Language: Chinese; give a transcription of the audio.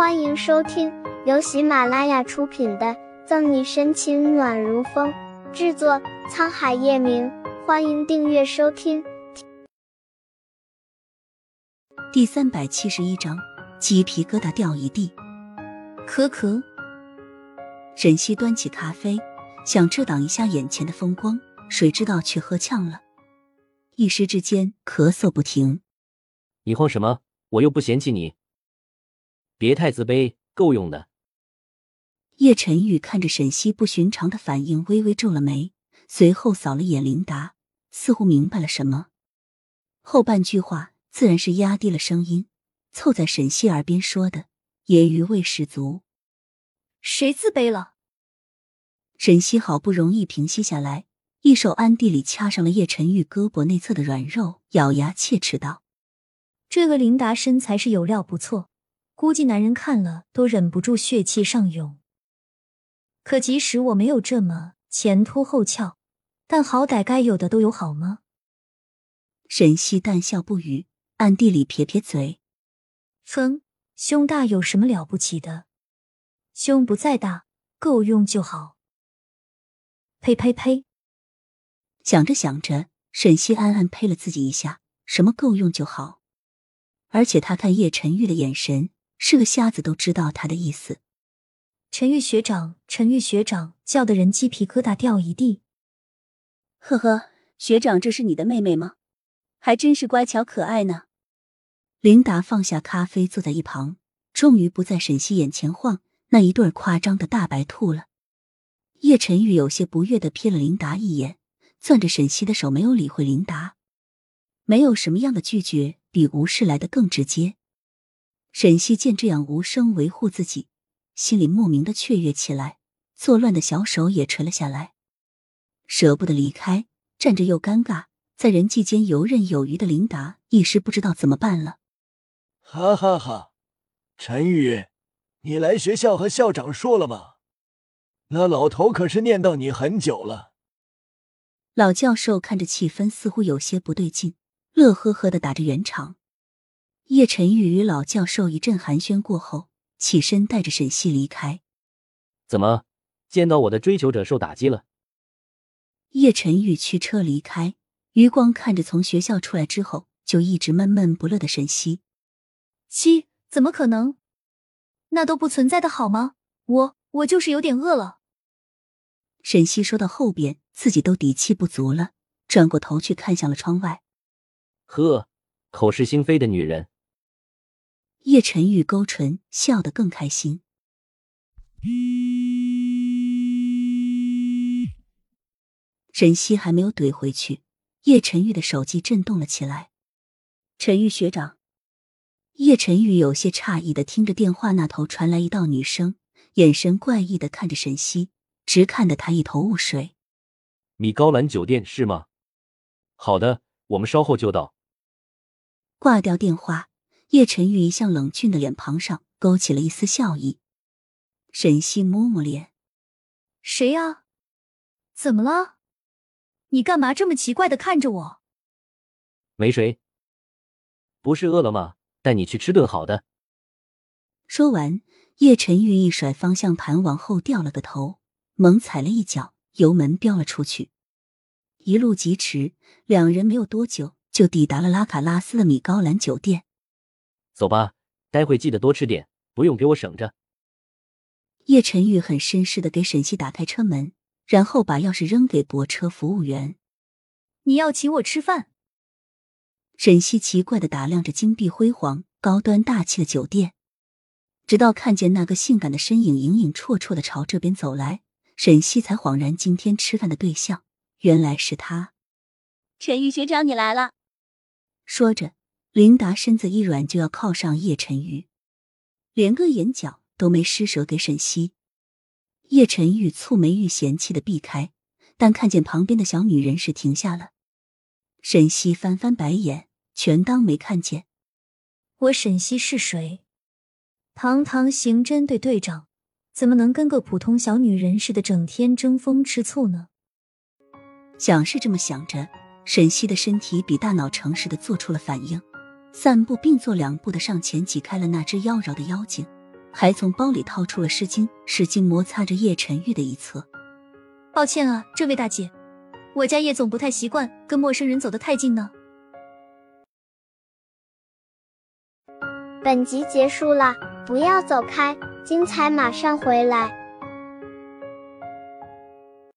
欢迎收听由喜马拉雅出品的《赠你深情暖如风》，制作沧海夜明。欢迎订阅收听。第三百七十一章，鸡皮疙瘩掉一地。可可，沈西端起咖啡，想遮挡一下眼前的风光，谁知道却喝呛了，一时之间咳嗽不停。你慌什么？我又不嫌弃你。别太自卑，够用的。叶晨玉看着沈西不寻常的反应，微微皱了眉，随后扫了眼琳达，似乎明白了什么。后半句话自然是压低了声音，凑在沈西耳边说的，也余味十足。谁自卑了？沈西好不容易平息下来，一手暗地里掐上了叶晨玉胳膊内侧的软肉，咬牙切齿道：“这个琳达身材是有料不错。”估计男人看了都忍不住血气上涌。可即使我没有这么前凸后翘，但好歹该有的都有，好吗？沈西淡笑不语，暗地里撇撇嘴：“哼，胸大有什么了不起的？胸不再大，够用就好。”呸呸呸！想着想着，沈西暗暗呸了自己一下：“什么够用就好？”而且他看叶晨玉的眼神。是个瞎子都知道他的意思。陈玉学长，陈玉学长叫的人鸡皮疙瘩掉一地。呵呵，学长，这是你的妹妹吗？还真是乖巧可爱呢。琳达放下咖啡，坐在一旁，终于不在沈西眼前晃那一对夸张的大白兔了。叶晨玉有些不悦的瞥了琳达一眼，攥着沈西的手，没有理会琳达。没有什么样的拒绝比无视来的更直接。沈西见这样无声维护自己，心里莫名的雀跃起来，作乱的小手也垂了下来，舍不得离开，站着又尴尬，在人际间游刃有余的琳达一时不知道怎么办了。哈哈哈，陈宇，你来学校和校长说了吗？那老头可是念叨你很久了。老教授看着气氛似乎有些不对劲，乐呵呵的打着圆场。叶晨玉与老教授一阵寒暄过后，起身带着沈西离开。怎么，见到我的追求者受打击了？叶晨玉驱车离开，余光看着从学校出来之后就一直闷闷不乐的沈西。七，怎么可能？那都不存在的好吗？我我就是有点饿了。沈西说到后边，自己都底气不足了，转过头去看向了窗外。呵，口是心非的女人。叶晨玉勾唇，笑得更开心。沈西还没有怼回去，叶晨玉的手机震动了起来。陈玉学长，叶晨玉有些诧异的听着电话那头传来一道女声，眼神怪异的看着沈西，直看得他一头雾水。米高兰酒店是吗？好的，我们稍后就到。挂掉电话。叶晨玉一向冷峻的脸庞上勾起了一丝笑意。沈西摸摸脸：“谁呀？怎么了？你干嘛这么奇怪的看着我？”“没谁，不是饿了吗？带你去吃顿好的。”说完，叶晨玉一甩方向盘，往后掉了个头，猛踩了一脚油门，飙了出去。一路疾驰，两人没有多久就抵达了拉卡拉斯的米高兰酒店。走吧，待会记得多吃点，不用给我省着。叶晨玉很绅士的给沈西打开车门，然后把钥匙扔给泊车服务员。你要请我吃饭？沈西奇怪的打量着金碧辉煌、高端大气的酒店，直到看见那个性感的身影影影绰绰的朝这边走来，沈西才恍然，今天吃饭的对象原来是他。陈玉学长，你来了。说着。琳达身子一软，就要靠上叶晨玉，连个眼角都没施舍给沈西。叶晨玉蹙眉欲嫌弃的避开，但看见旁边的小女人时停下了。沈西翻翻白眼，全当没看见。我沈西是谁？堂堂刑侦队队长，怎么能跟个普通小女人似的，整天争风吃醋呢？想是这么想着，沈西的身体比大脑诚实的做出了反应。散步并作两步的上前挤开了那只妖娆的妖精，还从包里掏出了湿巾，使劲摩擦着叶晨玉的一侧。抱歉啊，这位大姐，我家叶总不太习惯跟陌生人走得太近呢。本集结束了，不要走开，精彩马上回来。